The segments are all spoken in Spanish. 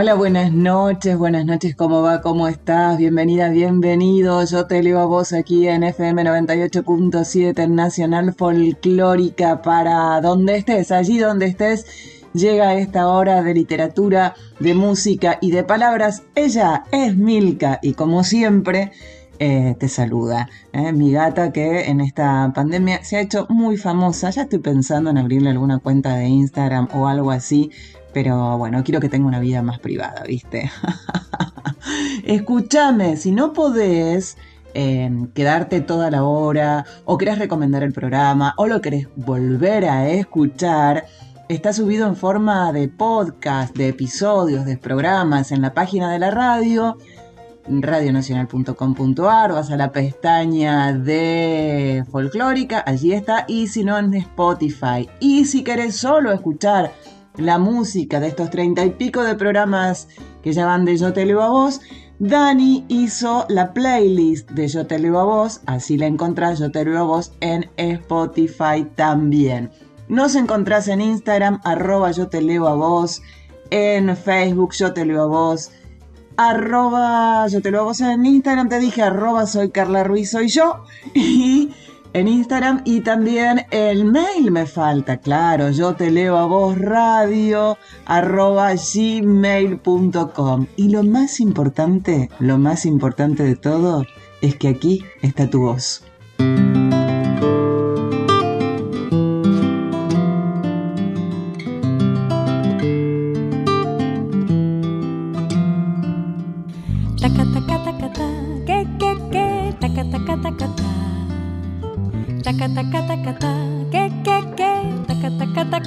Hola, buenas noches, buenas noches, ¿cómo va? ¿Cómo estás? Bienvenida, bienvenido. Yo te leo a vos aquí en FM 98.7 Nacional Folclórica para donde estés, allí donde estés. Llega esta hora de literatura, de música y de palabras. Ella es Milka y como siempre eh, te saluda. ¿eh? Mi gata que en esta pandemia se ha hecho muy famosa. Ya estoy pensando en abrirle alguna cuenta de Instagram o algo así pero bueno, quiero que tenga una vida más privada, ¿viste? Escúchame, si no podés em, quedarte toda la hora, o querés recomendar el programa, o lo querés volver a escuchar, está subido en forma de podcast, de episodios, de programas en la página de la radio radionacional.com.ar, vas a la pestaña de folclórica, allí está, y si no en Spotify. Y si querés solo escuchar la música de estos treinta y pico de programas que ya van de Yo Te Leo a Vos, Dani hizo la playlist de Yo Te Leo a Vos, así la encontrás Yo Te Leo a Vos en Spotify también. Nos encontrás en Instagram, arroba Yo Te Leo a Vos, en Facebook Yo Te Leo a Vos, arroba Yo Te Leo a Vos en Instagram, te dije arroba Soy Carla Ruiz, soy yo, y en Instagram y también el mail me falta, claro, yo te leo a vos radio arroba gmail.com. Y lo más importante, lo más importante de todo, es que aquí está tu voz.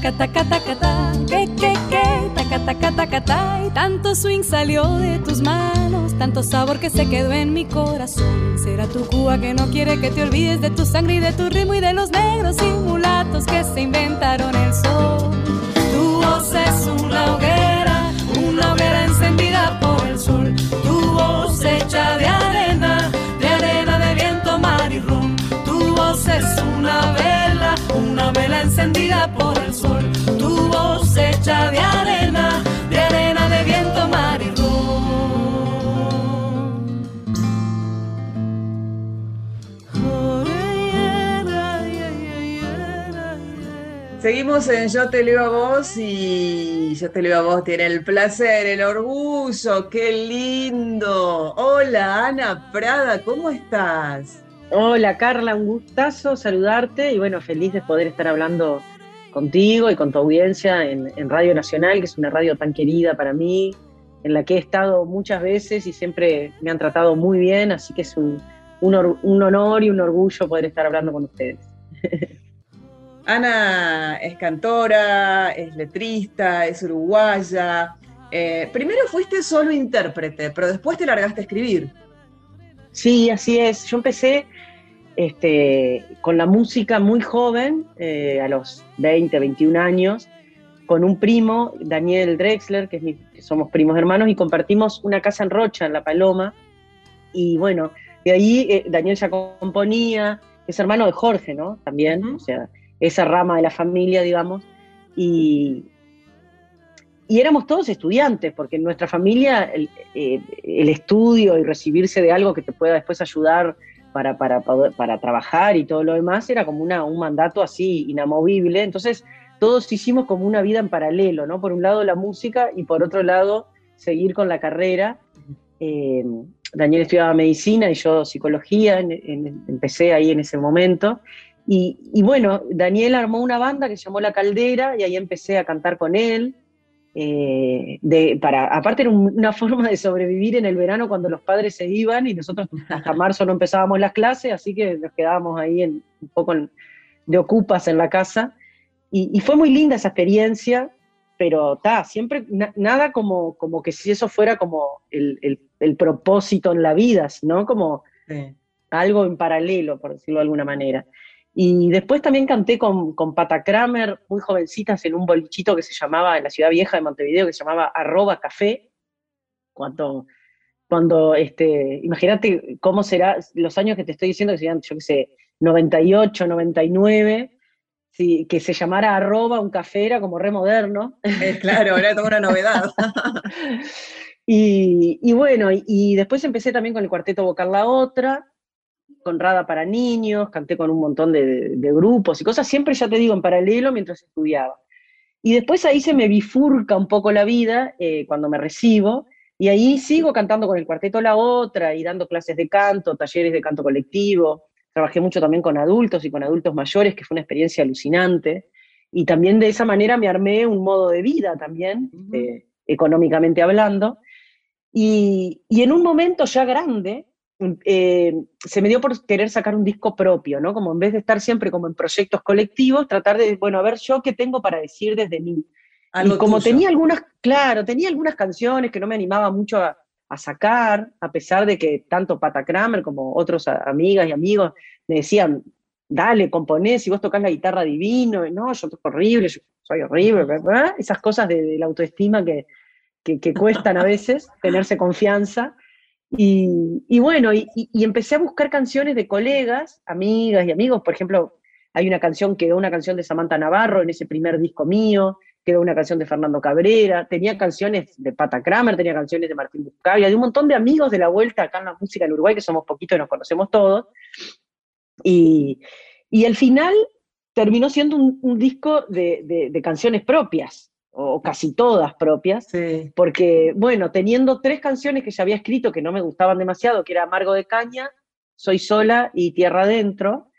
Taca, taca, taca, ta, que, que, taca, taca, taca, ta, y tanto swing salió de tus manos, tanto sabor que se quedó en mi corazón. Será tu Cuba que no quiere que te olvides de tu sangre y de tu ritmo y de los negros y mulatos que se inventaron el sol. Tu voz es una hoguera, una hoguera encendida por el sol. Vela encendida por el sol. Tu voz hecha de arena, de arena de viento, mar y. Seguimos en Yo te leo a vos y Yo te leo a vos tiene el placer, el orgullo, qué lindo. Hola Ana Prada, ¿cómo estás? Hola Carla, un gustazo saludarte y bueno, feliz de poder estar hablando contigo y con tu audiencia en, Radio Nacional, que es una radio tan querida para mí, en la que he estado muchas veces y siempre me han tratado muy bien, así que es un honor y un orgullo poder estar hablando con ustedes. Ana es cantora, es letrista, es uruguaya. Eh, primero fuiste solo intérprete, pero después te largaste a escribir. Sí, así es. Yo empecé este, con la música muy joven, eh, a los 20, 21 años, con un primo, Daniel Drexler, que, es mi- que somos primos hermanos, y compartimos una casa en Rocha, en La Paloma. Y bueno, de ahí eh, Daniel ya componía, es hermano de Jorge, ¿no? También, o sea, esa rama de la familia, digamos. Y, y éramos todos estudiantes, porque en nuestra familia el, eh, el estudio y recibirse de algo que te pueda después ayudar para, para, para trabajar y todo lo demás era como una, un mandato así inamovible. Entonces todos hicimos como una vida en paralelo, ¿no? Por un lado la música y por otro lado seguir con la carrera. Eh, Daniel estudiaba medicina y yo psicología, en- en- empecé ahí en ese momento. Y, y bueno, Daniel armó una banda que se llamó La Caldera y ahí empecé a cantar con él. Eh, de, para, aparte era una forma de sobrevivir en el verano cuando los padres se iban y nosotros hasta marzo no empezábamos las clases, así que nos quedábamos ahí en, un poco de ocupas en la casa. Y, fue muy linda esa experiencia, pero está, siempre nada como, como que si eso fuera como el, el, propósito en la vida, sino como algo en paralelo, por decirlo de alguna manera. Y después también canté con, con Pata Kramer, muy jovencitas, en un bolichito que se llamaba, en la ciudad vieja de Montevideo, que se llamaba Arroba Café. Cuando, cuando este, imagínate cómo será, los años que te estoy diciendo, que serían, yo qué sé, 98, 99, sí, que se llamara Arroba un café era como re moderno. Eh, claro, era toda una novedad. y, y, bueno, y, y después empecé también con el cuarteto vocal La Otra, Conrada para niños, canté con un montón de, grupos y cosas, siempre ya te digo, en paralelo mientras estudiaba. Y después ahí se me bifurca un poco la vida eh, cuando me recibo, y ahí sigo cantando con el cuarteto La Otra y dando clases de canto, talleres de canto colectivo. Trabajé mucho también con adultos y con adultos mayores, que fue una experiencia alucinante. Y también de esa manera me armé un modo de vida también, eh, económicamente hablando. Y, y, en un momento ya grande, eh, se me dio por querer sacar un disco propio, ¿no? Como en vez de estar siempre como en proyectos colectivos, tratar de, bueno, a ver yo qué tengo para decir desde mí. y como tenía algunas, claro, tenía algunas canciones que no me animaba mucho a, sacar, a pesar de que tanto Pata Kramer como otros amigas y amigos me decían, dale, componés, si vos tocas la guitarra divino, no, yo toco horrible, yo soy horrible, ¿verdad? Esas cosas de, la autoestima que, que, que cuestan a veces, tenerse confianza. Y, bueno, y, empecé a buscar canciones de colegas, amigas y amigos. Por ejemplo, hay una canción, quedó una canción de Samantha Navarro en ese primer disco mío, quedó una canción de Fernando Cabrera, tenía canciones de Pata Kramer, tenía canciones de Martín Buscaglia, de un montón de amigos de la vuelta acá en la música en Uruguay, que somos poquitos y nos conocemos todos. Y, y al final terminó siendo un, disco de canciones propias o casi todas propias, porque, bueno, teniendo tres canciones que ya había escrito que no me gustaban demasiado, que era Amargo de Caña, Soy Sola y Tierra Adentro,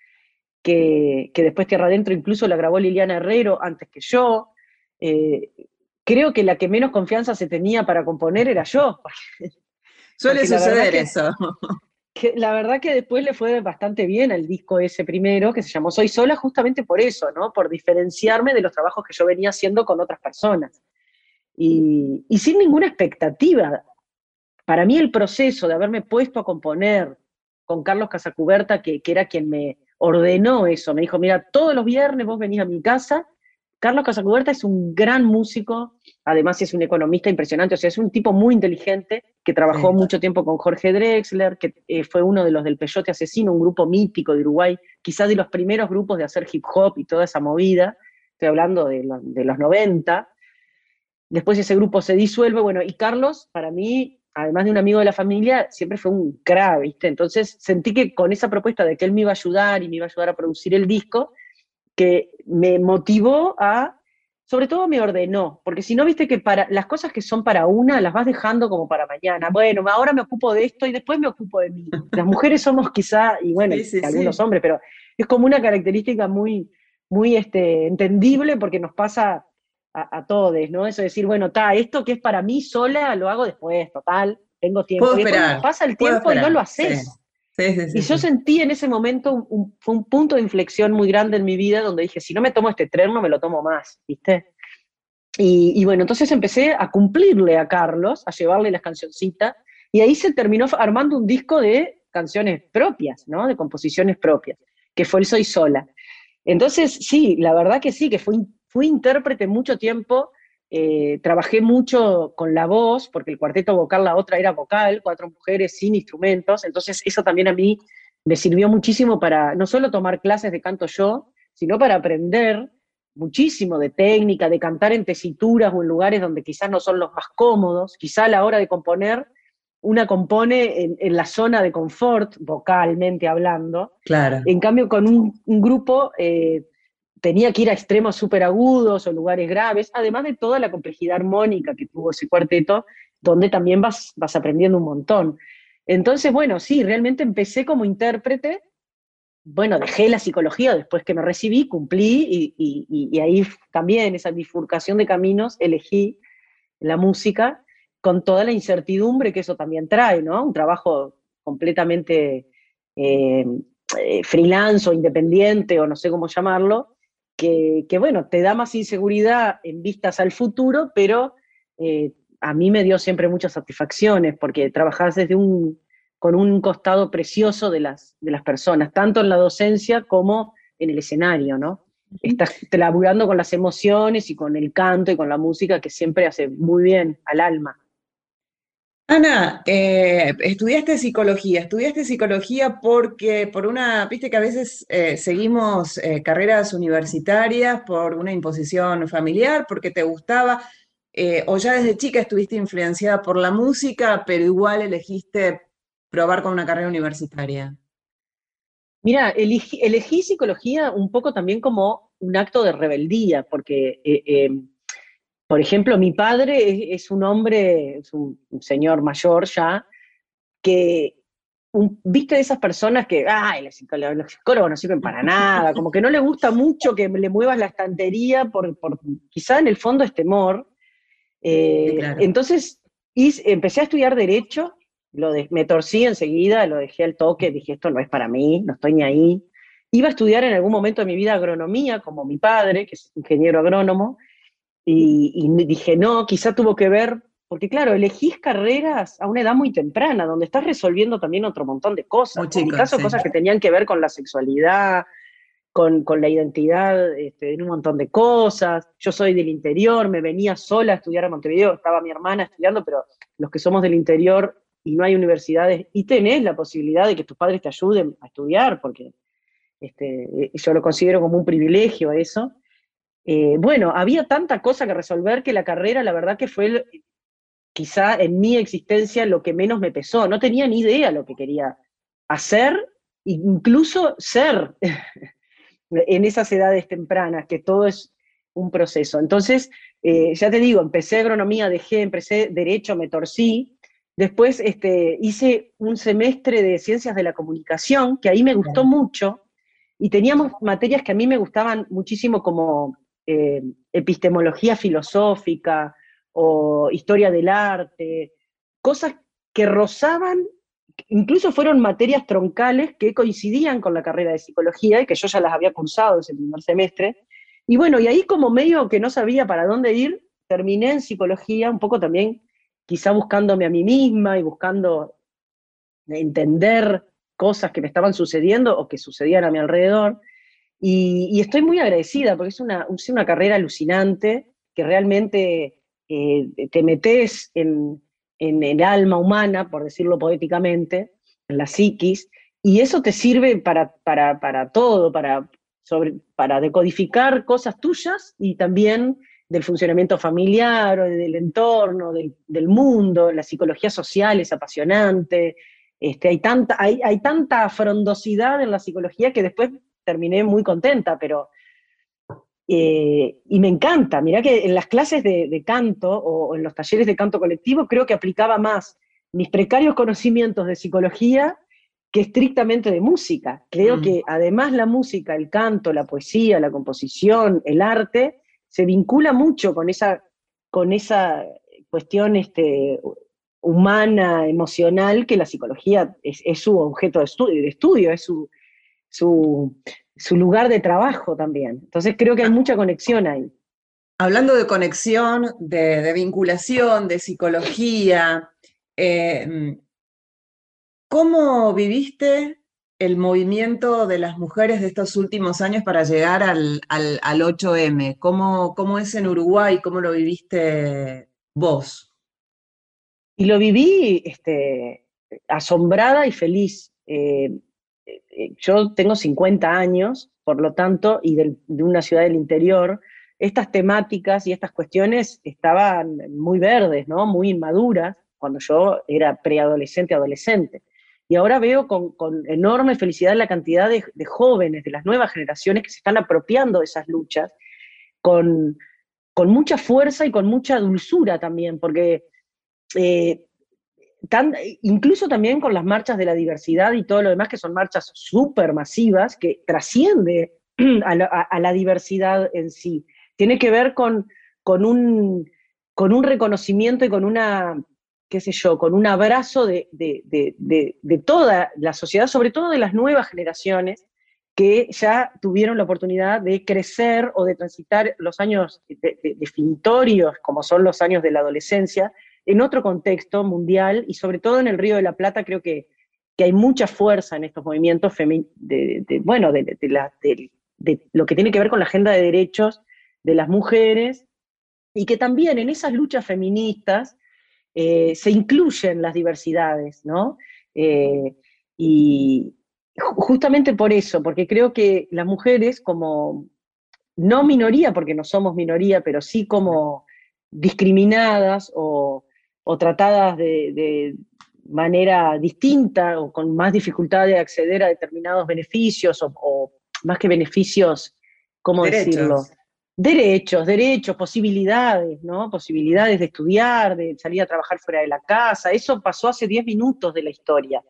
que, después Tierra Adentro incluso la grabó Liliana Herrero antes que yo, eh, creo que la que menos confianza se tenía para componer era yo. Suele suceder eso la verdad que después le fue bastante bien al disco ese primero, que se llamó Soy Sola, justamente por eso, ¿no? Por diferenciarme de los trabajos que yo venía haciendo con otras personas. Y, sin ninguna expectativa. Para mí el proceso de haberme puesto a componer con Carlos Casacuberta, que, que era quien me ordenó eso, me dijo, mira, todos los viernes vos venís a mi casa Carlos Casacuberta es un gran músico, además es un economista impresionante, o sea, es un tipo muy inteligente que trabajó mucho tiempo con Jorge Drexler, que eh, fue uno de los del Peyote Asesino, un grupo mítico de Uruguay, quizás de los primeros grupos de hacer hip hop y toda esa movida, estoy hablando de, los 90. Después ese grupo se disuelve, bueno, y Carlos, para mí, además de un amigo de la familia, siempre fue un crack, ¿viste? Entonces sentí que con esa propuesta de que él me iba a ayudar y me iba a ayudar a producir el disco, que me motivó a, sobre todo me ordenó, porque si no, viste que para las cosas que son para una, las vas dejando como para mañana. Bueno, ahora me ocupo de esto y después me ocupo de mí. Las mujeres somos quizá, y bueno, algunos hombres, pero es como una característica muy, muy este, entendible porque nos pasa a, todos, ¿no? Eso de decir, bueno, está, esto que es para mí sola, lo hago después, total, tengo tiempo. y pasa el tiempo y no lo haces y yo sentí en ese momento un, un, punto de inflexión muy grande en mi vida donde dije, si no me tomo este tren, no me lo tomo más, ¿viste? Y, bueno, entonces empecé a cumplirle a Carlos, a llevarle las cancioncitas, y ahí se terminó armando un disco de canciones propias, ¿no? De composiciones propias, que fue el Soy Sola. Entonces, sí, la verdad que sí, que fui, fui intérprete mucho tiempo eh, trabajé mucho con la voz, porque el cuarteto vocal, la otra era vocal, cuatro mujeres sin instrumentos, entonces eso también a mí me sirvió muchísimo para no solo tomar clases de canto yo, sino para aprender muchísimo de técnica, de cantar en tesituras o en lugares donde quizás no son los más cómodos, quizá a la hora de componer, una compone en, la zona de confort, vocalmente hablando. Claro. En cambio, con un, grupo eh, tenía que ir a extremos súper agudos o lugares graves, además de toda la complejidad armónica que tuvo ese cuarteto, donde también vas, vas aprendiendo un montón. Entonces, bueno, sí, realmente empecé como intérprete, bueno, dejé la psicología después que me recibí, cumplí y, ahí también esa bifurcación de caminos elegí la música, con toda la incertidumbre que eso también trae, ¿no? Un trabajo completamente eh, eh, freelance o independiente o no sé cómo llamarlo, que, bueno, te da más inseguridad en vistas al futuro, pero eh, a mí me dio siempre muchas satisfacciones porque trabajás desde un, con un costado precioso de las, de las personas, tanto en la docencia como en el escenario, ¿no? Estás laburando con las emociones y con el canto y con la música que siempre hace muy bien al alma. Ana, eh, estudiaste psicología, estudiaste psicología porque por una, viste que a veces eh, seguimos eh, carreras universitarias por una imposición familiar, porque te gustaba, o ya desde chica estuviste influenciada por la música, pero igual elegiste probar con una carrera universitaria. Mira, elegí, psicología un poco también como un acto de rebeldía, porque por ejemplo, mi padre es, un hombre, es un, señor mayor ya, que viste de esas personas que, ay, los psicólogos, no sirven para nada, como que no le gusta mucho que le muevas la estantería por, quizá en el fondo es temor. Eh, entonces empecé a estudiar derecho, lo me torcí enseguida, lo dejé al toque, dije, esto no es para mí, no estoy ni ahí. Iba a estudiar en algún momento de mi vida agronomía, como mi padre, que es ingeniero agrónomo, y, dije, no, quizá tuvo que ver, porque claro, elegís carreras a una edad muy temprana, donde estás resolviendo también otro montón de cosas. en mi caso, cosas que tenían que ver con la sexualidad, con, con la identidad, este, en un montón de cosas. Yo soy del interior, me venía sola a estudiar a Montevideo, estaba mi hermana estudiando, pero los que somos del interior y no hay universidades, y tenés la posibilidad de que tus padres te ayuden a estudiar, porque este, yo lo considero como un privilegio eso. Eh, bueno, había tanta cosa que resolver que la carrera, la verdad que fue quizá en mi existencia lo que menos me pesó. No tenía ni idea lo que quería hacer, incluso ser en esas edades tempranas, que todo es un proceso. Entonces, eh, ya te digo, empecé agronomía, dejé, empecé derecho, me torcí. Después este, hice un semestre de ciencias de la comunicación, que ahí me gustó mucho, y teníamos materias que a mí me gustaban muchísimo como eh, epistemología filosófica o historia del arte, cosas que rozaban, incluso fueron materias troncales que coincidían con la carrera de psicología y que yo ya las había cursado ese primer semestre. Y bueno, y ahí como medio que no sabía para dónde ir, terminé en psicología, un poco también quizá buscándome a mí misma y buscando entender cosas que me estaban sucediendo o que sucedían a mi alrededor. Y, estoy muy agradecida porque es una, una carrera alucinante que realmente eh, te metes en, el alma humana, por decirlo poéticamente, en la psiquis, y eso te sirve para, para, todo, para, sobre, para decodificar cosas tuyas y también del funcionamiento familiar, o del entorno, del, del, mundo, la psicología social es apasionante, este, hay, tanta, hay, hay tanta frondosidad en la psicología que después terminé muy contenta, pero... Eh, y me encanta, mirá que en las clases de, canto o en los talleres de canto colectivo creo que aplicaba más mis precarios conocimientos de psicología que estrictamente de música. Creo mm. que además la música, el canto, la poesía, la composición, el arte, se vincula mucho con esa, con esa cuestión este, humana, emocional, que la psicología es, su objeto de estudio, de estudio es su, su, lugar de trabajo también. Entonces creo que hay mucha conexión ahí. Hablando de conexión, de, vinculación, de psicología, eh, ¿cómo viviste el movimiento de las mujeres de estos últimos años para llegar al, 8M? ¿Cómo, ¿Cómo, es en Uruguay? ¿Cómo lo viviste vos? Y lo viví este, asombrada y feliz. Eh, yo tengo 50 años, por lo tanto, y de, una ciudad del interior, estas temáticas y estas cuestiones estaban muy verdes, ¿no? muy inmaduras, cuando yo era preadolescente, adolescente. Y ahora veo con, enorme felicidad la cantidad de, jóvenes, de las nuevas generaciones que se están apropiando de esas luchas, con, mucha fuerza y con mucha dulzura también, porque eh, incluso también con las marchas de la diversidad y todo lo demás, que son marchas súper masivas, que trasciende a la, diversidad en sí. Tiene que ver con, con, un, con un reconocimiento y con una, qué sé yo, con un abrazo de, toda la sociedad, sobre todo de las nuevas generaciones, que ya tuvieron la oportunidad de crecer o de transitar los años definitorios, como son los años de la adolescencia, en otro contexto mundial y sobre todo en el Río de la Plata creo que, que hay mucha fuerza en estos movimientos de, bueno, de, lo que tiene que ver con la agenda de derechos de las mujeres y que también en esas luchas feministas eh, se incluyen las diversidades, ¿no? Eh, y justamente por eso, porque creo que las mujeres como, no minoría, porque no somos minoría, pero sí como discriminadas o, tratadas de, manera distinta o con más dificultad de acceder a determinados beneficios o, más que beneficios, ¿cómo decirlo? derechos, derechos, posibilidades, ¿no? Posibilidades de estudiar, de salir a trabajar fuera de la casa. Eso pasó hace 10 minutos de la historia.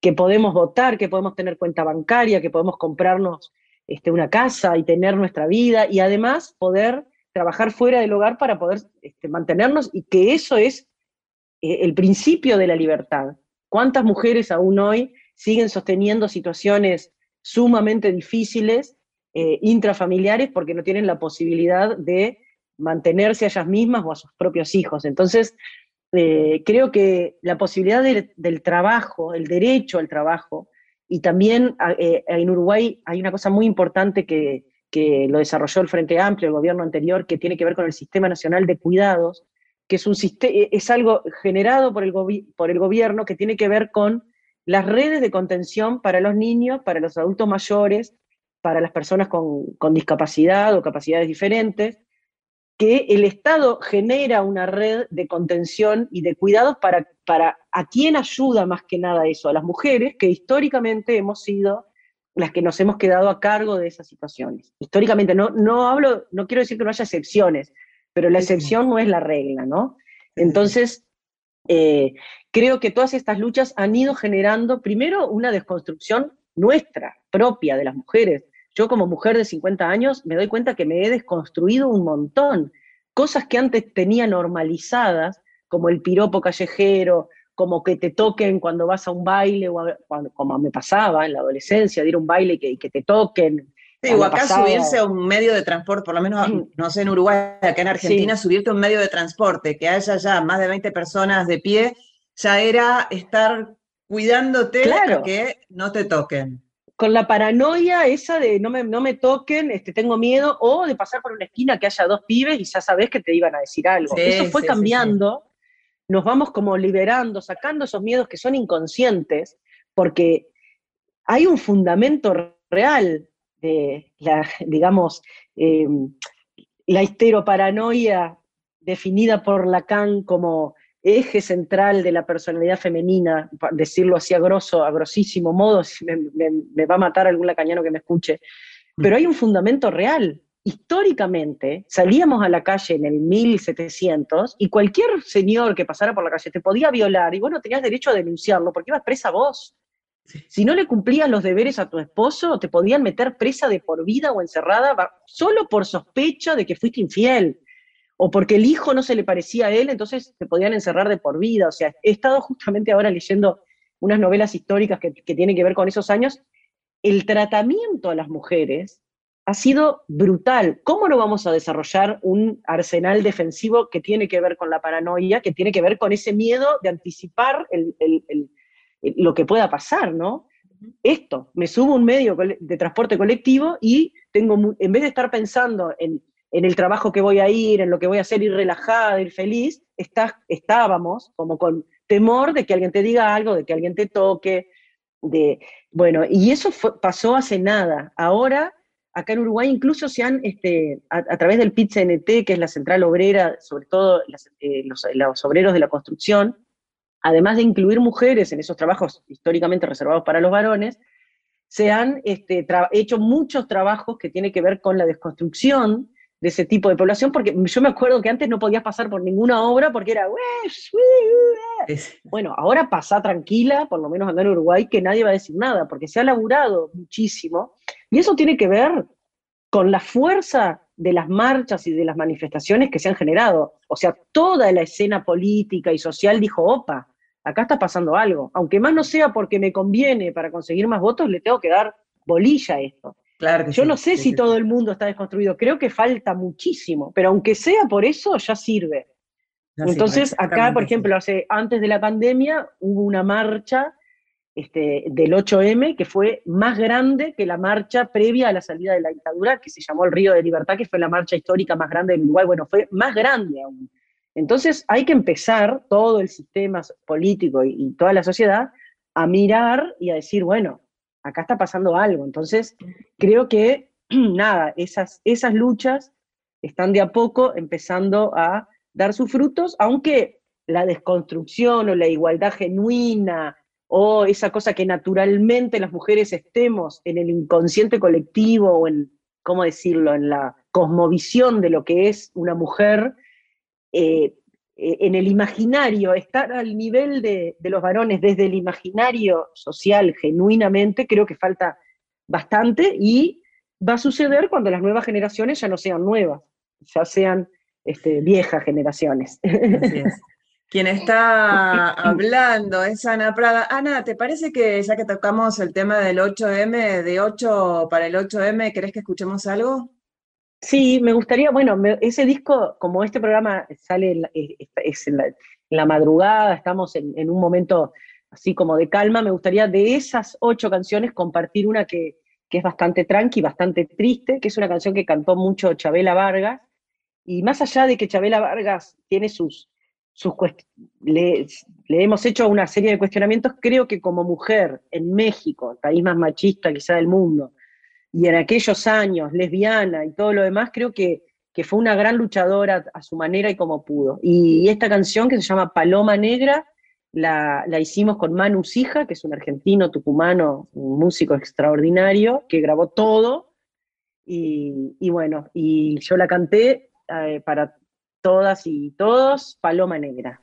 Que podemos votar, que podemos tener cuenta bancaria, que podemos comprarnos este, una casa y tener nuestra vida y además poder trabajar fuera del hogar para poder este, mantenernos y que eso es el principio de la libertad. ¿Cuántas mujeres aún hoy siguen sosteniendo situaciones sumamente difíciles eh, intrafamiliares porque no tienen la posibilidad de mantenerse a ellas mismas o a sus propios hijos. Entonces, eh, creo que la posibilidad del trabajo, el derecho al trabajo, y también eh, en Uruguay hay una cosa muy importante que, lo desarrolló el Frente Amplio, el gobierno anterior, que tiene que ver con el Sistema Nacional de Cuidados, que es, un es algo generado por el, gobierno que tiene que ver con las redes de contención para los niños, para los adultos mayores, para las personas con, discapacidad o capacidades diferentes, que el Estado genera una red de contención y de cuidados para, para a quién ayuda más que nada eso, a las mujeres que históricamente hemos sido las que nos hemos quedado a cargo de esas situaciones. Históricamente, no, no hablo, no quiero decir que no haya excepciones, pero la excepción no es la regla, ¿no? Entonces, eh, creo que todas estas luchas han ido generando, primero, una desconstrucción nuestra, propia de las mujeres, yo como mujer de 50 años me doy cuenta que me he desconstruido un montón. Cosas que antes tenía normalizadas, como el piropo callejero, como que te toquen cuando vas a un baile, o como me pasaba en la adolescencia, de ir a un baile y que, te toquen. Sí, o acá subirse a un medio de transporte, por lo menos, no sé, en Uruguay, acá en Argentina, subirte a un medio de transporte, que haya ya más de 20 personas de pie, ya era estar cuidándote claro. que no te toquen. Con la paranoia esa de no me, no me toquen, este, tengo miedo, o de pasar por una esquina que haya dos pibes y ya sabes que te iban a decir algo. Eso fue cambiando, nos vamos como liberando, sacando esos miedos que son inconscientes, porque hay un fundamento real de la, digamos, eh, la histeroparanoia definida por Lacan como eje central de la personalidad femenina, decirlo así a grosso, a grosísimo modo, me, va a matar algún lacañano que me escuche, pero hay un fundamento real. Históricamente, salíamos a la calle en el 1700 y cualquier señor que pasara por la calle te podía violar y bueno, tenías derecho a denunciarlo porque ibas presa vos. Si no le cumplías los deberes a tu esposo, te podían meter presa de por vida o encerrada solo por sospecha de que fuiste infiel o porque el hijo no se le parecía a él, entonces se podían encerrar de por vida. O sea, he estado justamente ahora leyendo unas novelas históricas que, tienen que ver con esos años. El tratamiento a las mujeres ha sido brutal. ¿Cómo no vamos a desarrollar un arsenal defensivo que tiene que ver con la paranoia, que tiene que ver con ese miedo de anticipar lo que pueda pasar, ¿no? Esto, me subo un medio de transporte colectivo y tengo, en vez de estar pensando en en el trabajo que voy a ir, en lo que voy a hacer, ir relajada, ir feliz, estábamos como con temor de que alguien te diga algo, de que alguien te toque, de, bueno, y eso pasó hace nada. Ahora, acá en Uruguay incluso se han, este, a, través del PIT-CNT, que es la central obrera, sobre todo eh, los, obreros de la construcción, además de incluir mujeres en esos trabajos históricamente reservados para los varones, se han este, hecho muchos trabajos que tienen que ver con la desconstrucción de ese tipo de población, porque yo me acuerdo que antes no podías pasar por ninguna obra porque era... Bueno, ahora pasa tranquila, por lo menos acá en Uruguay, que nadie va a decir nada, porque se ha laburado muchísimo, y eso tiene que ver con la fuerza de las marchas y de las manifestaciones que se han generado. O sea, toda la escena política y social dijo, opa, acá está pasando algo. Aunque más no sea porque me conviene para conseguir más votos, le tengo que dar bolilla a esto. Claro Yo no sé si todo el mundo está desconstruido, creo que falta muchísimo, pero aunque sea por eso, ya sirve. Entonces, acá, por ejemplo, hace, antes de la pandemia hubo una marcha este, del 8M que fue más grande que la marcha previa a la salida de la dictadura, que se llamó el Río de Libertad, que fue la marcha histórica más grande del Uruguay. Bueno, fue más grande aún. Entonces hay que empezar todo el sistema político y, toda la sociedad a mirar y a decir, bueno, acá está pasando algo. Entonces creo que, nada, esas, esas luchas están de a poco empezando a dar sus frutos, aunque la desconstrucción o la igualdad genuina o esa cosa que naturalmente las mujeres estemos en el inconsciente colectivo o en, ¿cómo decirlo?, en la cosmovisión de lo que es una mujer, eh, eh, en el imaginario, estar al nivel de, los varones desde el imaginario social genuinamente, creo que falta bastante y va a suceder cuando las nuevas generaciones ya no sean nuevas, ya sean este, viejas generaciones. Quien está hablando es Ana Prada. Ana, ¿te parece que ya que tocamos el tema del 8M, de 8 para el 8M, ¿querés que escuchemos algo? Sí, me gustaría, bueno, ese disco, como este programa sale es, en, la, madrugada, estamos en, un momento así como de calma, me gustaría de esas ocho canciones compartir una que, es bastante tranqui, bastante triste, que es una canción que cantó mucho Chabela Vargas, y más allá de que Chabela Vargas tiene sus, sus le, le, hemos hecho una serie de cuestionamientos, creo que como mujer en México, el país más machista quizá del mundo, y en aquellos años, lesbiana y todo lo demás, creo que, que fue una gran luchadora a su manera y como pudo. Y, esta canción que se llama Paloma Negra, la, la, hicimos con Manu Sija, que es un argentino tucumano, un músico extraordinario, que grabó todo. Y, bueno, y yo la canté eh, para todas y todos, Paloma Negra.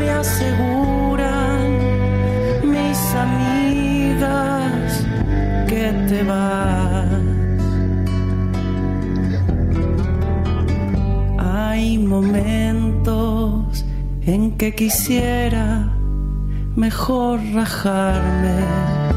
me aseguran mis amigas que te vas. Hay momentos en que quisiera mejor rajarme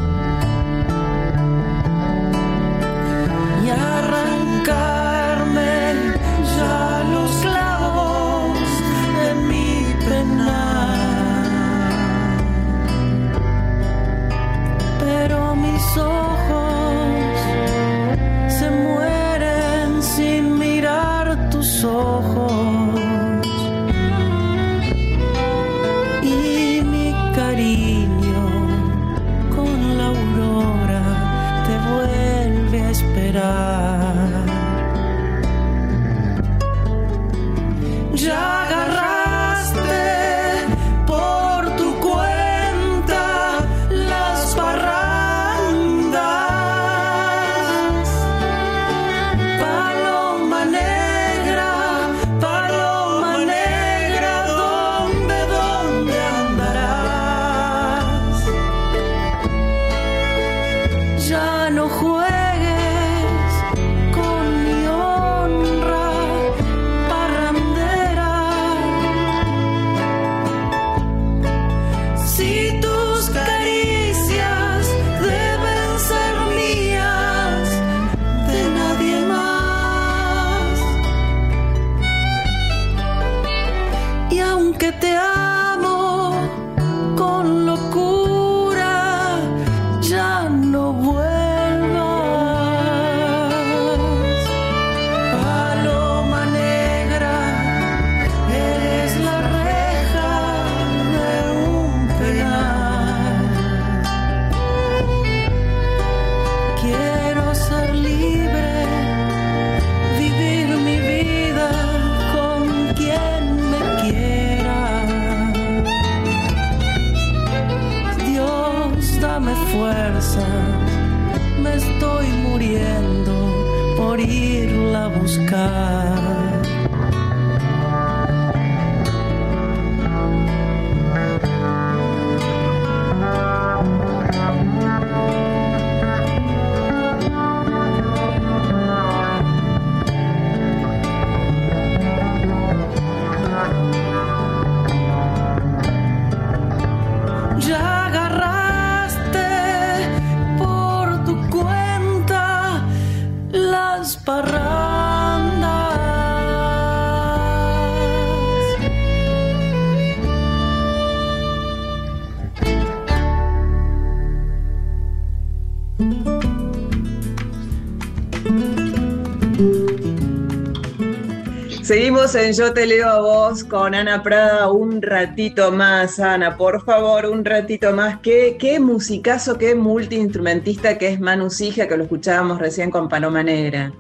Seguimos en Yo te leo a vos con Ana Prada un ratito más, Ana, por favor, un ratito más. Qué, qué musicazo, qué multiinstrumentista que es Manu Sija, que lo escuchábamos recién con Paloma Negra.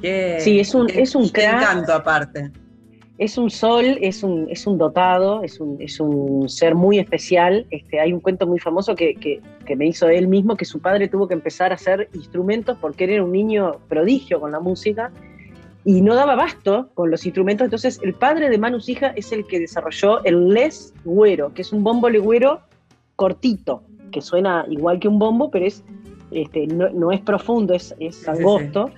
sí, es un, es un encanto aparte. Es un sol, es un, es un dotado, es un, es un ser muy especial. Este, hay un cuento muy famoso que, que, que, me hizo él mismo, que su padre tuvo que empezar a hacer instrumentos porque él era un niño prodigio con la música y no daba basto con los instrumentos. Entonces, el padre de Manu Sija es el que desarrolló el les güero, que es un bombo legüero cortito, que suena igual que un bombo, pero es, este, no, es profundo, es, es angosto.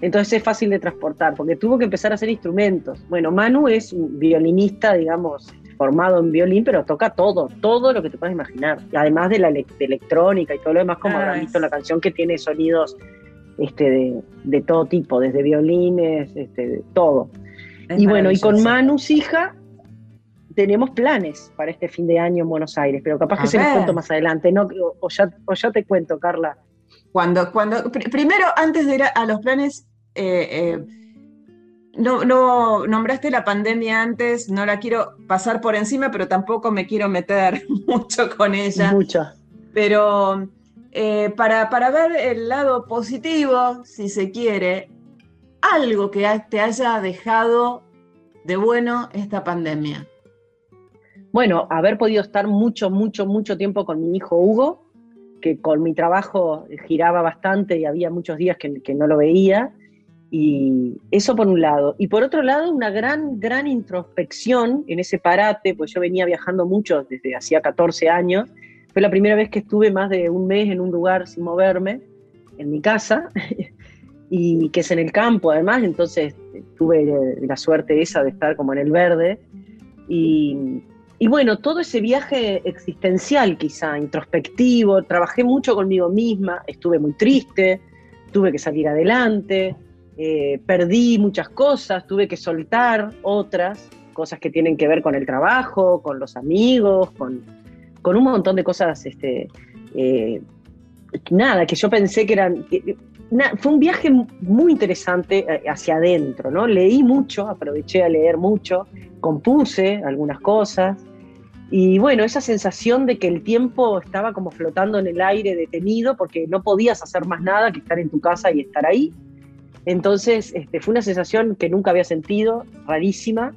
Entonces es fácil de transportar, porque tuvo que empezar a hacer instrumentos. Bueno, Manu es un violinista, digamos, formado en violín, pero toca todo, todo lo que te puedas imaginar. Además de la electrónica y todo lo demás, como ah, visto la canción que tiene sonidos este, de, todo tipo, desde violines, este, de todo. y bueno, y con Manus hija tenemos planes para este fin de año en Buenos Aires, pero capaz que se los cuento más adelante, ¿no? O, ya, te cuento, Carla. Cuando, cuando, primero, antes de ir a, los planes, eh, eh, no, no, nombraste la pandemia antes, no la quiero pasar por encima, pero tampoco me quiero meter mucho con ella. Mucho. Pero eh, para, para, ver el lado positivo, si se quiere, algo que te haya dejado de bueno esta pandemia. Bueno, haber podido estar mucho, mucho, mucho tiempo con mi hijo Hugo, que con mi trabajo giraba bastante y había muchos días que, que no lo veía. Y eso por un lado. Y por otro lado, una gran, gran introspección en ese parate, pues yo venía viajando mucho desde hacía 14 años fue la primera vez que estuve más de un mes en un lugar sin moverme, en mi casa, y que es en el campo además, entonces tuve la suerte esa de estar como en el verde. Y, bueno, todo ese viaje existencial quizá, introspectivo, trabajé mucho conmigo misma, estuve muy triste, tuve que salir adelante, eh, perdí muchas cosas, tuve que soltar otras, cosas que tienen que ver con el trabajo, con los amigos, con, con un montón de cosas, este, eh, nada, que yo pensé que eran... fue un viaje muy interesante eh, hacia adentro, ¿no? Leí mucho, aproveché a leer mucho, compuse algunas cosas, y bueno, esa sensación de que el tiempo estaba como flotando en el aire detenido porque no podías hacer más nada que estar en tu casa y estar ahí. Entonces, este, fue una sensación que nunca había sentido, rarísima,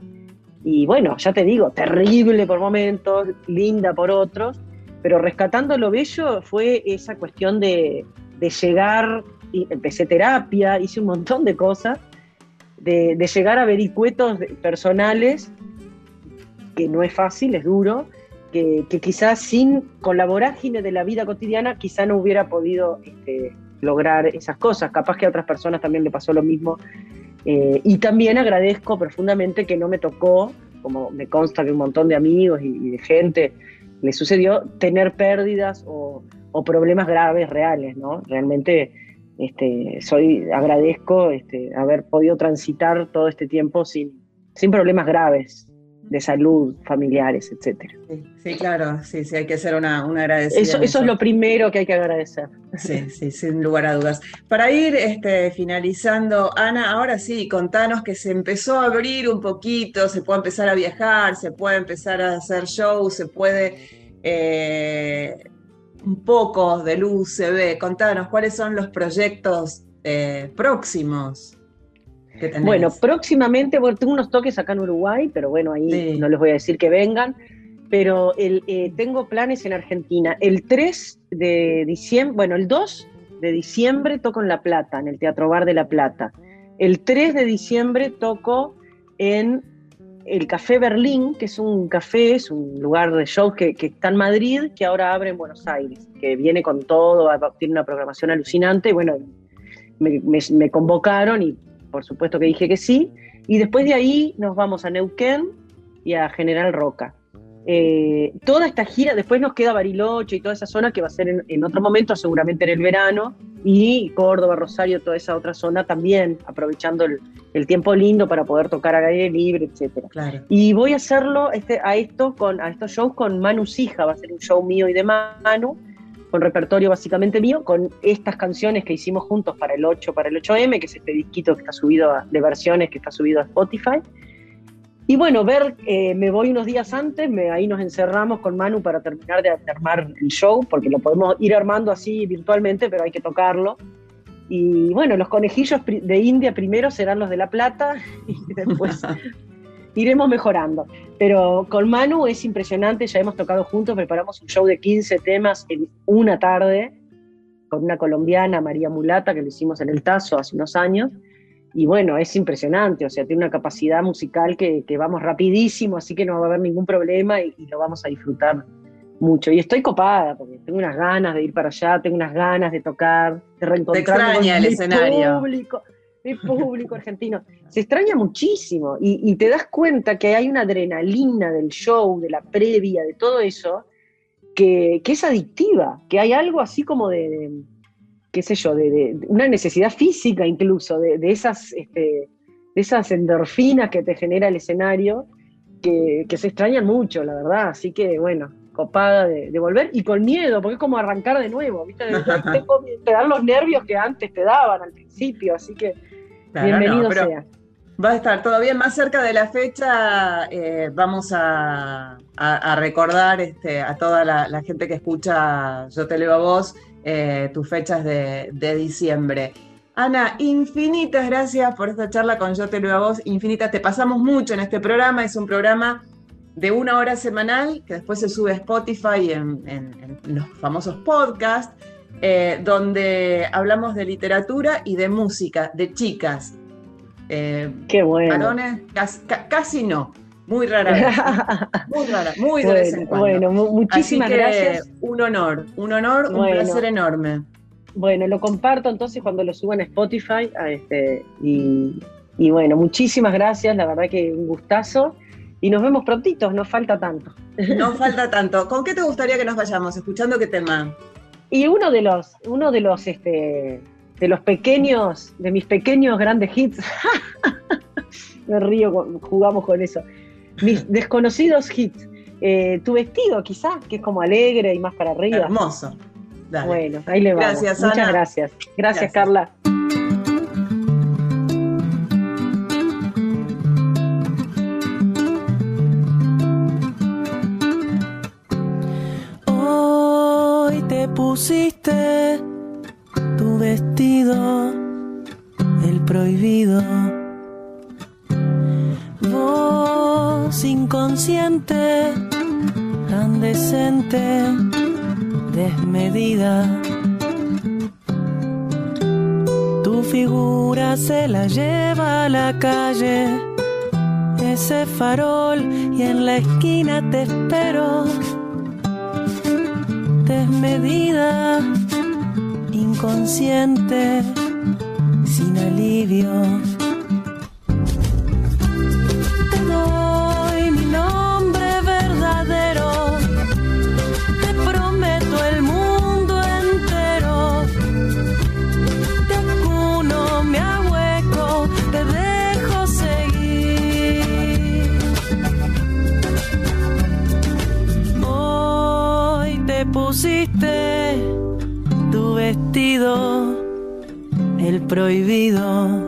y bueno, ya te digo, terrible por momentos, linda por otros, pero rescatando lo bello fue esa cuestión de, llegar, empecé terapia, hice un montón de cosas, de, llegar a vericuetos personales, que no es fácil, es duro, que, quizás sin, con la vorágine de la vida cotidiana, quizá no hubiera podido este, lograr esas cosas. Capaz que a otras personas también le pasó lo mismo eh, y también agradezco profundamente que no me tocó, como me consta que un montón de amigos y, de gente le sucedió, tener pérdidas o, problemas graves reales, ¿no? Realmente este, soy, agradezco este, haber podido transitar todo este tiempo sin, sin problemas graves. De salud, familiares, etcétera. Sí, claro, sí, sí, hay que hacer una, una agradecimiento. Eso, eso es lo primero que hay que agradecer. Sí, sí, sin lugar a dudas. Para ir este, finalizando, Ana, ahora sí, contanos que se empezó a abrir un poquito, se puede empezar a viajar, se puede empezar a hacer shows, se puede eh, un poco de luz se ve. Contanos cuáles son los proyectos eh, próximos. Que? Bueno, próximamente, bueno, tengo unos toques acá en Uruguay, pero bueno, ahí Sí. no les voy a decir que vengan. Pero el, eh, tengo planes en Argentina. El 3 de diciembre, bueno, el 2 de diciembre toco en La Plata, en el Teatro Bar de La Plata. El 3 de diciembre toco en el Café Berlín, que es un café, es un lugar de shows que, que está en Madrid, que ahora abre en Buenos Aires, que viene con todo, tiene una programación alucinante. Y bueno, me, me- me convocaron y por supuesto que dije que sí. Y después de ahí nos vamos a Neuquén y a General Roca. Eh, toda esta gira, después nos queda Bariloche y toda esa zona que va a ser en, en otro momento, seguramente en el verano, y Córdoba, Rosario, toda esa otra zona también, aprovechando el, el tiempo lindo para poder tocar al aire libre, etcétera. Claro. Y voy a hacerlo este, a esto con a estos shows con Manu Sija, va a ser un show mío y de Manu, con repertorio básicamente mío, con estas canciones que hicimos juntos para el 8, para el 8M, que es este disquito que está subido a- de versiones que está subido a Spotify. Y bueno, ver, eh, me voy unos días antes, ahí nos encerramos con Manu para terminar de, de armar el show, porque lo podemos ir armando así virtualmente, pero hay que tocarlo. Y bueno, los conejillos de India primero serán los de La Plata y después iremos mejorando. Pero con Manu es impresionante, ya hemos tocado juntos, preparamos un show de 15 temas en una tarde con una colombiana, María Mulata, que lo hicimos en el Tazo hace unos años. Y bueno, es impresionante, o sea, tiene una capacidad musical que, que vamos rapidísimo, así que no va a haber ningún problema y, y lo vamos a disfrutar mucho. Y estoy copada, porque tengo unas ganas de ir para allá, tengo unas ganas de tocar, de reencontrarme extraña con el escenario. público, mi público argentino. Se extraña muchísimo y, y te das cuenta que hay una adrenalina del show, de la previa, de todo eso, que, que es adictiva, que hay algo así como de, de- qué sé yo, de, una necesidad física incluso, de, de esas, este, de esas endorfinas que te genera el escenario, que, que se extrañan mucho, la verdad. Así que, bueno, copada de, de volver y con miedo, porque es como arrancar de nuevo, ¿viste? Te dan los nervios que antes te daban al principio, así que Claro, bienvenido no, pero sea. Va a estar todavía más cerca de la fecha. eh, vamos a, a- a recordar este, a toda la, la gente que escucha Yo te leo a vos eh, tus fechas de, de diciembre. Ana, infinitas gracias por esta charla con Yo te leo a vos. Infinitas, te pasamos mucho en este programa. Es un programa de una hora semanal que después se sube a Spotify y en, en- en los famosos podcasts, eh, donde hablamos de literatura y de música, de chicas. Eh, Qué bueno. varones, casi, ca- casi no, muy rara vez, muy rara, muy de vez en bueno, cuando. bueno, mu- muchísimas Así que, gracias. Un honor, un honor, un Bueno. placer enorme. Bueno, lo comparto entonces cuando lo suban a Spotify. a este, y, y bueno, muchísimas gracias, la verdad que un gustazo. Y nos vemos prontito, no falta tanto. No falta tanto. ¿Con qué te gustaría que nos vayamos? ¿Escuchando qué tema? Y uno de los, uno de los, este, de los pequeños, de mis pequeños grandes hits, me río, jugamos con eso. Mis desconocidos hits. Eh, tu vestido, quizás, que es como alegre y más para arriba. Hermoso. Dale. Bueno, ahí le vamos. Gracias, Muchas Ana. gracias. gracias. Gracias. Carla. Pusiste tu vestido, el prohibido. Voz inconsciente, tan decente, desmedida. Tu figura se la lleva a la calle, ese farol, y en la esquina te espero desmedida, inconsciente, sin alivio. Pusiste tu vestido, el prohibido.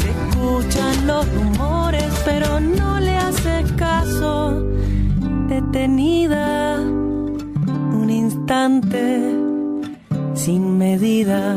Se escuchan los rumores, pero no le haces caso. Detenida un instante sin medida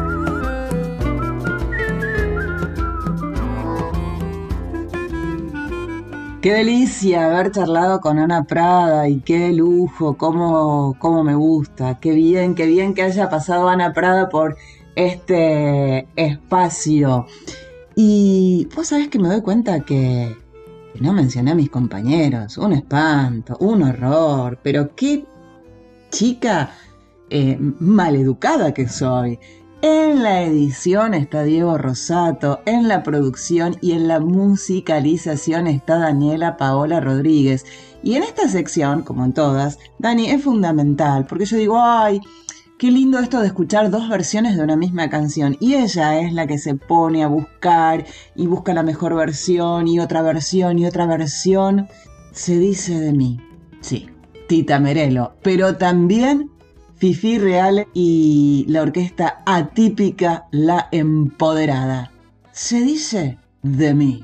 Qué delicia haber charlado con Ana Prada y qué lujo, cómo, cómo me gusta, qué bien, qué bien que haya pasado Ana Prada por este espacio. Y vos sabés que me doy cuenta que no mencioné a mis compañeros. Un espanto, un horror, pero qué chica eh, maleducada que soy. En la edición está Diego Rosato, en la producción y en la musicalización está Daniela Paola Rodríguez. Y en esta sección, como en todas, Dani es fundamental, porque yo digo, ay, Qué lindo esto de escuchar dos versiones de una misma canción. Y ella es la que se pone a buscar y busca la mejor versión y otra versión y otra versión. Se dice de mí. Sí, Tita Merelo. Pero también Fifi Real y la orquesta atípica La Empoderada. Se dice de mí.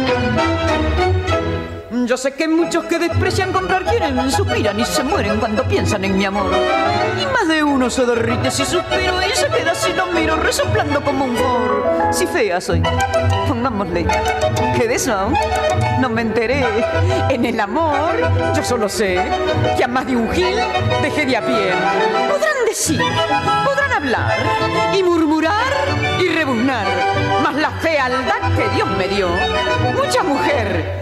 Yo sé que muchos que desprecian comprar quieren, suspiran y se mueren cuando piensan en mi amor. Y más de uno se derrite si suspiro y se queda si lo miro resoplando como un for. Si fea soy, pongámosle, que de eso no me enteré. En el amor yo solo sé que a más de un gil dejé de a pie. Podrán decir, podrán hablar y murmurar y rebuznar, mas la fealdad que Dios me dio, mucha mujer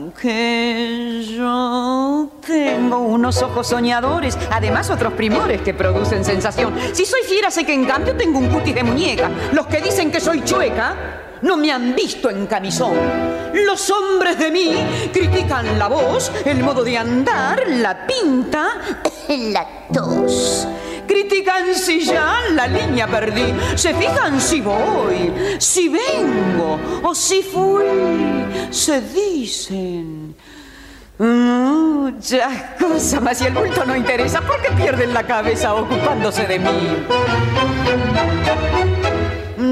que yo tengo unos ojos soñadores, además otros primores que producen sensación. Si soy fiera, sé que en cambio tengo un cutis de muñeca. Los que dicen que soy chueca no me han visto en camisón. Los hombres de mí critican la voz, el modo de andar, la pinta, la tos. Critican si ya la línea perdí, se fijan si voy, si vengo o si fui, se dicen Muchas cosas, mas si el bulto no interesa, ¿por qué pierden la cabeza ocupándose de mí?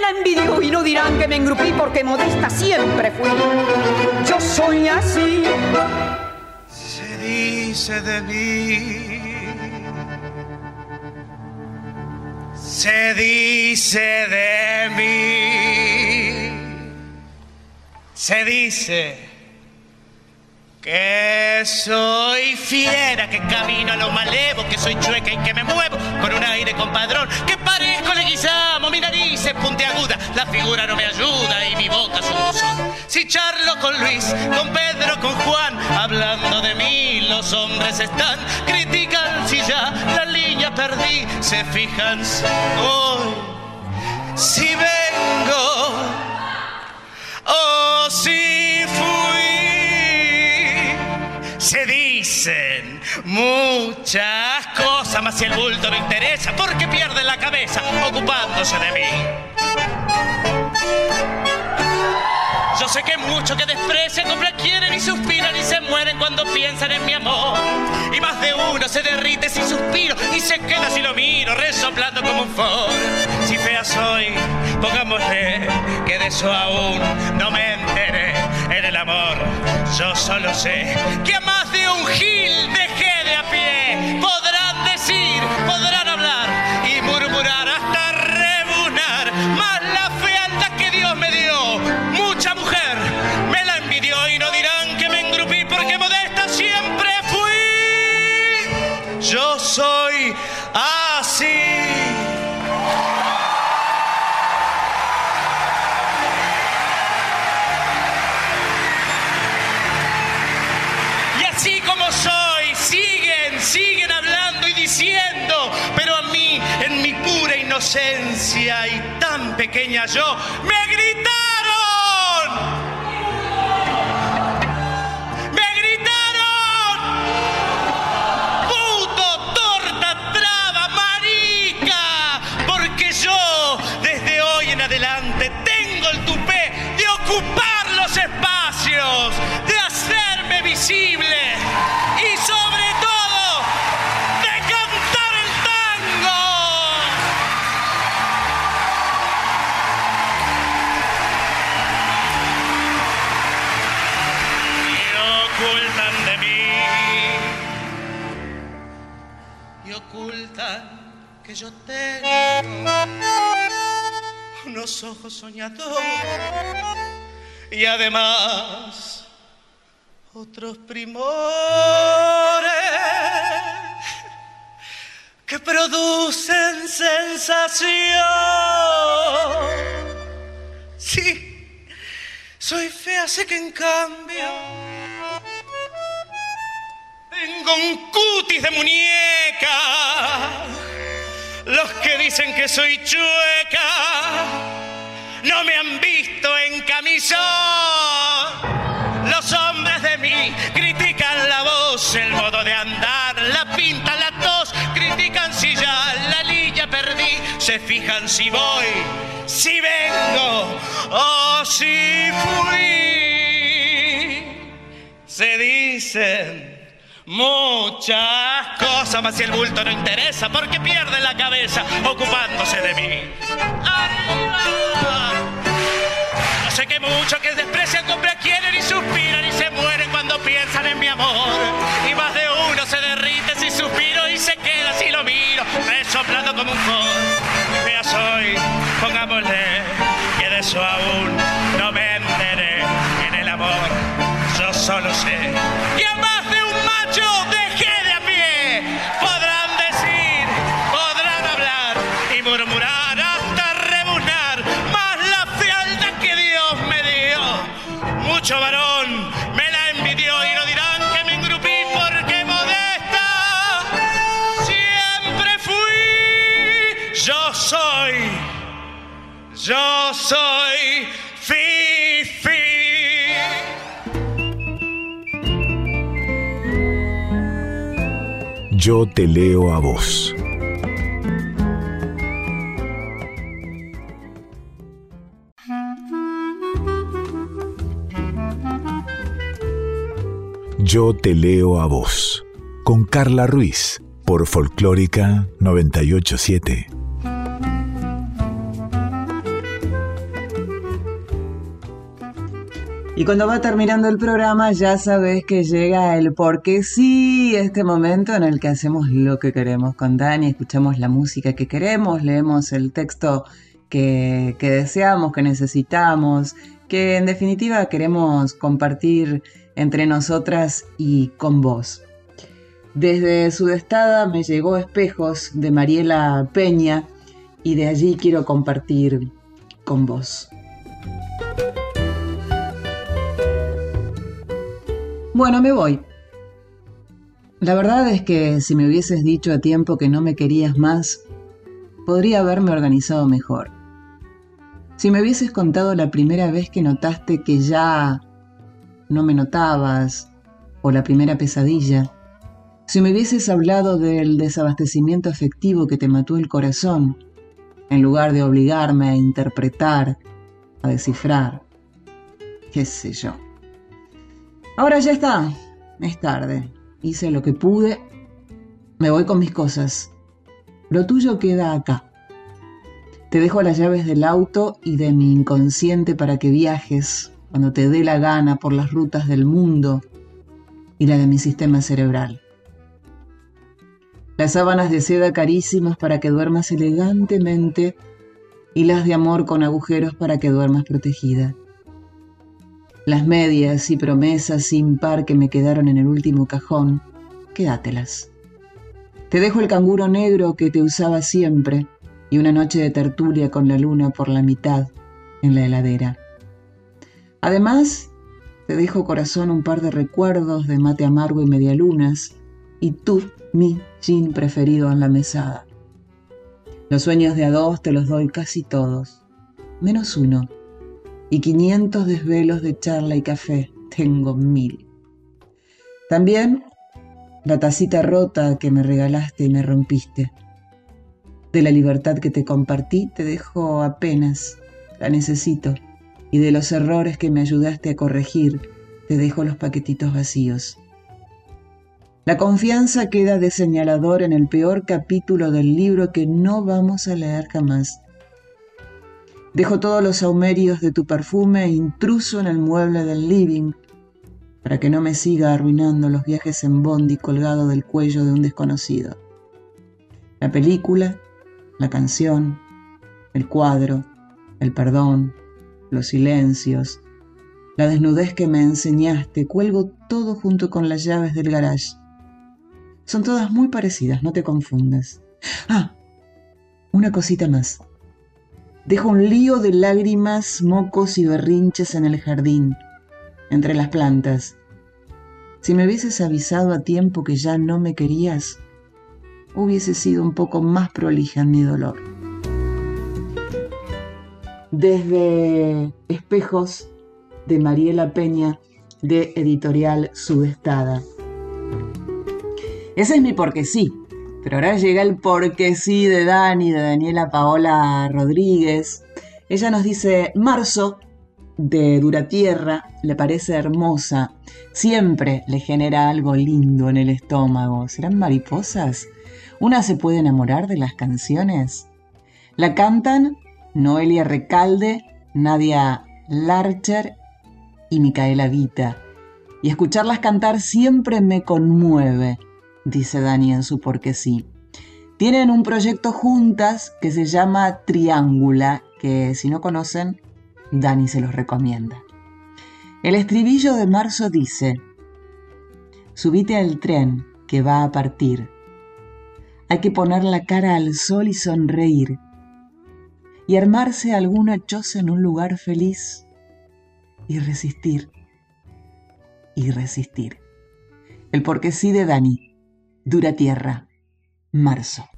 me la envidió y no dirán que me engrupí porque modesta siempre fui. Yo soy así. Se dice de mí. Se dice de mí. Se dice que soy fiera, que camino a lo malevo, que soy chueca y que me muevo con un aire compadrón, que parezco leguizamo, mi nariz es puntiaguda, la figura no me ayuda y mi boca es un Si charlo con Luis, con Pedro, con Juan, hablando de mí, los hombres están, critican si ya la línea perdí, se fijan si voy, si vengo o si fui. Se dicen muchas cosas, mas si el bulto no interesa, porque pierde la cabeza ocupándose de mí. Yo sé que muchos que desprecian, quieren y suspiran y se mueren cuando piensan en mi amor. Y más de uno se derrite si suspiro y se queda si lo miro, resoplando como un for. Si fea soy, pongámosle que de eso aún no me en el amor. Yo solo sé que a más de un gil de pequeña yo, ojos soñadores y además otros primores que producen sensación. Sí, soy fea, sé que en cambio tengo un cutis de muñeca. Los que dicen que soy chueca no me han visto en camisón. Los hombres de mí critican la voz, el modo de andar, la pinta, la tos, critican si ya la lilla perdí, se fijan si voy, si vengo o si fui. Se dicen muchas cosas, mas si el bulto no interesa, porque pierden la cabeza ocupándose de mí. ¡Arriba! Sé qué mucho que desprecian, compra quieren y suspiran y se mueren cuando piensan en mi amor. Y más de uno se derrite si suspiro y se queda si lo miro, resoplando como un cor. Fea soy, pongámosle que de eso aún no me yo soy Fifi. Yo te leo a vos. Yo te leo a vos. Con Carla Ruiz. Por Folclórica 987. Y cuando va terminando el programa ya sabes que llega el porque sí, este momento en el que hacemos lo que queremos con Dani, escuchamos la música que queremos, leemos el texto que, deseamos, que necesitamos, que en definitiva queremos compartir entre nosotras y con vos. Desde Sudestada me llegó Espejos de Mariela Peña y de allí quiero compartir con vos. Bueno, me voy. La verdad es que si me hubieses dicho a tiempo que no me querías más, podría haberme organizado mejor. Si me hubieses contado la primera vez que notaste que ya no me notabas, o la primera pesadilla, si me hubieses hablado del desabastecimiento afectivo que te mató el corazón, en lugar de obligarme a interpretar, a descifrar, qué sé yo. Ahora ya está, es tarde, hice lo que pude, me voy con mis cosas. Lo tuyo queda acá. Te dejo las llaves del auto y de mi inconsciente para que viajes cuando te dé la gana por las rutas del mundo y la de mi sistema cerebral. Las sábanas de seda carísimas para que duermas elegantemente y las de amor con agujeros para que duermas protegida. Las medias y promesas sin par que me quedaron en el último cajón, quédatelas. Te dejo el canguro negro que te usaba siempre y una noche de tertulia con la luna por la mitad en la heladera. Además, te dejo corazón un par de recuerdos de mate amargo y medialunas y tú, mi gin preferido en la mesada. Los sueños de a dos te los doy casi todos, menos uno y 500 desvelos de charla y café. Tengo mil. También la tacita rota que me regalaste y me rompiste. De la libertad que te compartí te dejo apenas, la necesito. Y de los errores que me ayudaste a corregir, te dejo los paquetitos vacíos. La confianza queda de señalador en el peor capítulo del libro que no vamos a leer jamás Dejo todos los saumerios de tu perfume intruso en el mueble del living para que no me siga arruinando los viajes en bondi colgado del cuello de un desconocido. La película, la canción, el cuadro, el perdón, los silencios, la desnudez que me enseñaste, cuelgo todo junto con las llaves del garage. Son todas muy parecidas, no te confundas. Ah, una cosita más. Dejo un lío de lágrimas, mocos y berrinches en el jardín, entre las plantas. Si me hubieses avisado a tiempo que ya no me querías, hubiese sido un poco más prolija en mi dolor. Desde Espejos de Mariela Peña de Editorial Sudestada. Ese es mi porque sí, pero ahora llega el porque sí de Dani, de Daniela Paola Rodríguez. Ella nos dice, marzo de Dura Tierra le parece hermosa, siempre le genera algo lindo en el estómago. ¿Serán mariposas? ¿Una se puede enamorar de las canciones? La cantan Noelia Recalde, Nadia Larcher y Micaela Vita. Y escucharlas cantar siempre me conmueve dice Dani en su porque sí. Tienen un proyecto juntas que se llama Triángula, que si no conocen, Dani se los recomienda. El estribillo de marzo dice, subite al tren que va a partir. Hay que poner la cara al sol y sonreír. Y armarse alguna choza en un lugar feliz. Y resistir. Y resistir. El porque sí de Dani. Dura Tierra, marzo.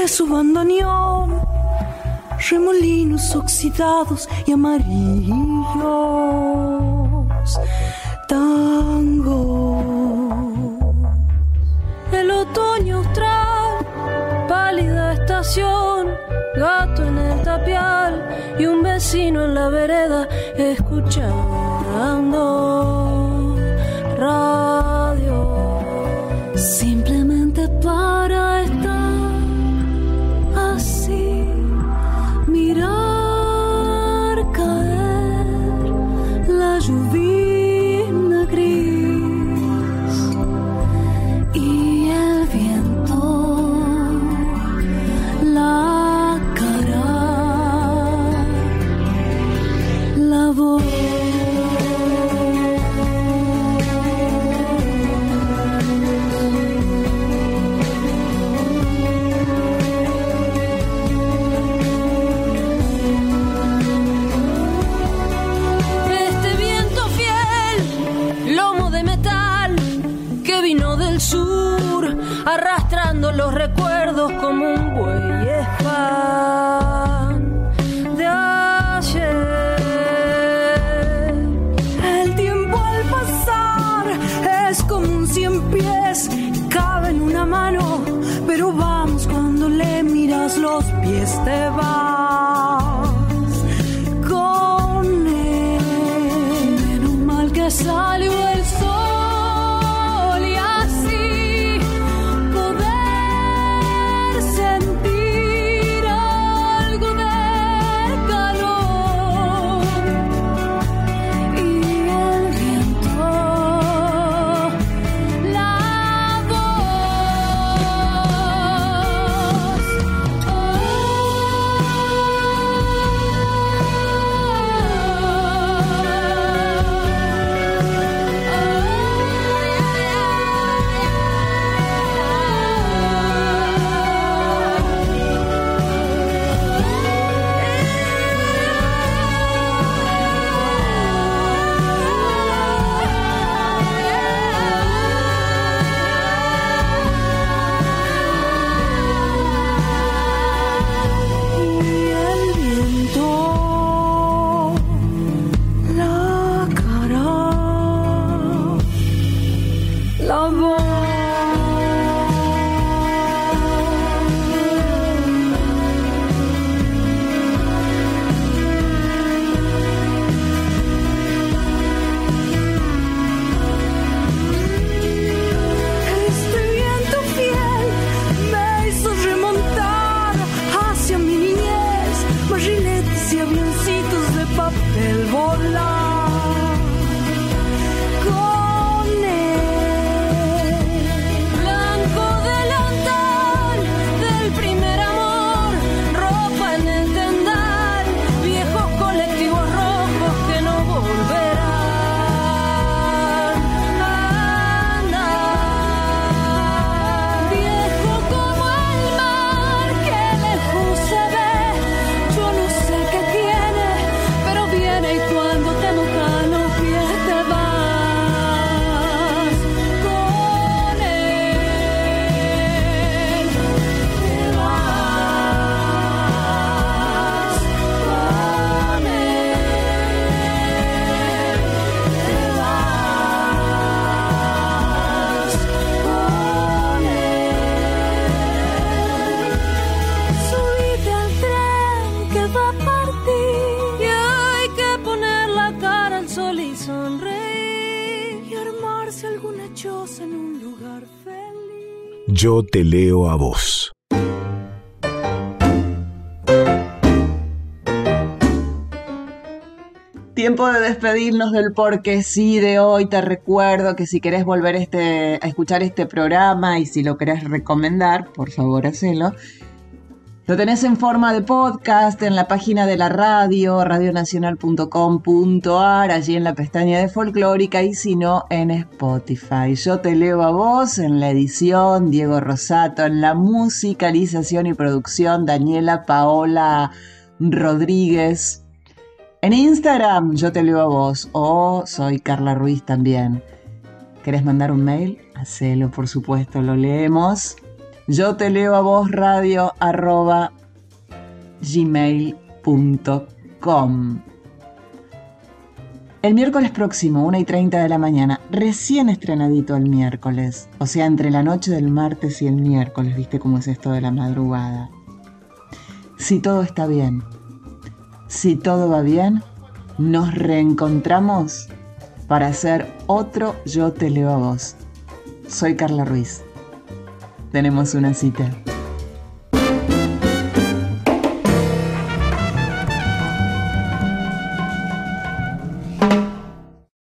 De su bandoneón, remolinos oxidados y amarillos, tango. El otoño austral, pálida estación, gato en el tapial y un vecino en la vereda escuchando radio. Simplemente para Yo te leo a vos. Tiempo de despedirnos del porque sí de hoy. Te recuerdo que si querés volver este, a escuchar este programa y si lo querés recomendar, por favor hacelo. Lo tenés en forma de podcast en la página de la radio, radionacional.com.ar, allí en la pestaña de folclórica y si no en Spotify. Yo te leo a vos en la edición, Diego Rosato, en la musicalización y producción, Daniela Paola Rodríguez. En Instagram, yo te leo a vos o soy Carla Ruiz también. ¿Querés mandar un mail? Hacelo, por supuesto, lo leemos. Yo te leo a vos radio arroba gmail.com. El miércoles próximo, 1 y 30 de la mañana, recién estrenadito el miércoles, o sea, entre la noche del martes y el miércoles, viste cómo es esto de la madrugada. Si todo está bien, si todo va bien, nos reencontramos para hacer otro Yo te leo a vos. Soy Carla Ruiz tenemos una cita.